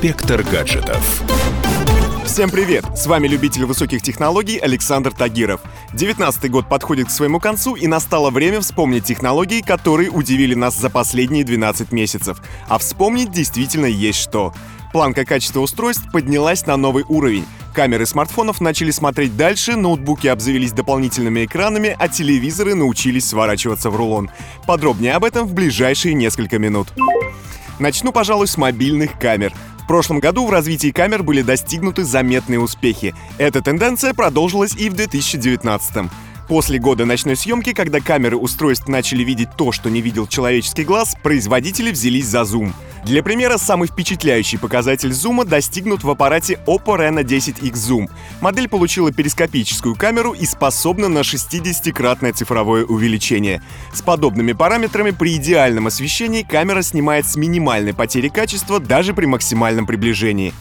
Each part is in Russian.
Инспектор гаджетов. Всем привет! С вами любитель высоких технологий Александр Тагиров. 19 год подходит к своему концу, и настало время вспомнить технологии, которые удивили нас за последние 12 месяцев. А вспомнить действительно есть что. Планка качества устройств поднялась на новый уровень. Камеры смартфонов начали смотреть дальше, ноутбуки обзавелись дополнительными экранами, а телевизоры научились сворачиваться в рулон. Подробнее об этом в ближайшие несколько минут. Начну, пожалуй, с мобильных камер. Прошлом году в развитии камер были достигнуты заметные успехи. Эта тенденция продолжилась и в 2019 После года ночной съемки, когда камеры устройств начали видеть то, что не видел человеческий глаз, производители взялись за зум. Для примера, самый впечатляющий показатель зума достигнут в аппарате Oppo Reno 10X Zoom. Модель получила перископическую камеру и способна на 60-кратное цифровое увеличение. С подобными параметрами при идеальном освещении камера снимает с минимальной потерей качества даже при максимальном приближении.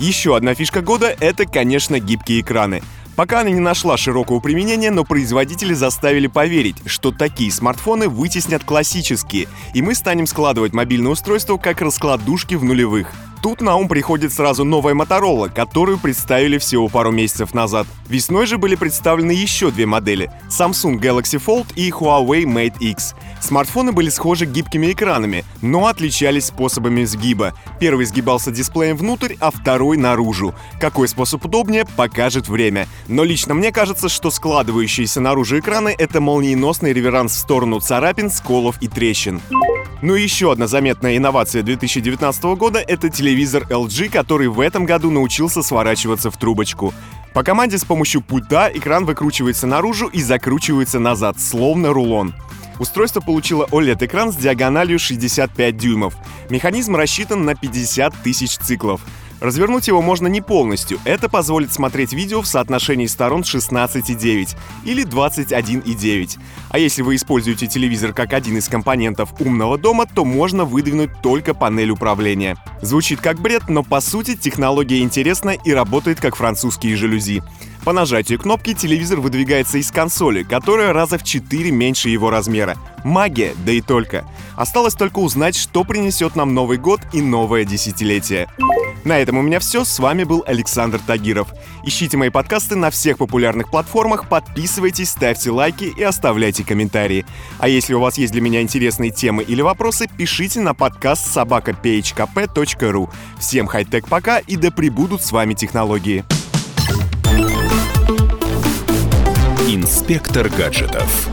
Еще одна фишка года — это, конечно, гибкие экраны. Пока она не нашла широкого применения, но производители заставили поверить, что такие смартфоны вытеснят классические, и мы станем складывать мобильное устройство как раскладушки в нулевых. Тут на ум приходит сразу новая Motorola, которую представили всего пару месяцев назад. Весной же были представлены еще две модели — Samsung Galaxy Fold и Huawei Mate X. Смартфоны были схожи гибкими экранами, но отличались способами сгиба. Первый сгибался дисплеем внутрь, а второй наружу. Какой способ удобнее, покажет время. Но лично мне кажется, что складывающиеся наружу экраны — это молниеносный реверанс в сторону царапин, сколов и трещин. Ну и еще одна заметная инновация 2019 года — это телевизор LG, который в этом году научился сворачиваться в трубочку. По команде с помощью пульта экран выкручивается наружу и закручивается назад, словно рулон. Устройство получило OLED-экран с диагональю 65 дюймов. Механизм рассчитан на 50 тысяч циклов. Развернуть его можно не полностью. Это позволит смотреть видео в соотношении сторон 16,9 или 21,9. А если вы используете телевизор как один из компонентов умного дома, то можно выдвинуть только панель управления. Звучит как бред, но по сути технология интересна и работает как французские жалюзи. По нажатию кнопки телевизор выдвигается из консоли, которая раза в 4 меньше его размера. Магия, да и только. Осталось только узнать, что принесет нам Новый год и новое десятилетие. На этом у меня все. С вами был Александр Тагиров. Ищите мои подкасты на всех популярных платформах, подписывайтесь, ставьте лайки и оставляйте комментарии. А если у вас есть для меня интересные темы или вопросы, пишите на подкаст собака.phkp.ru. Всем хай-тек пока и да пребудут с вами технологии. Инспектор гаджетов.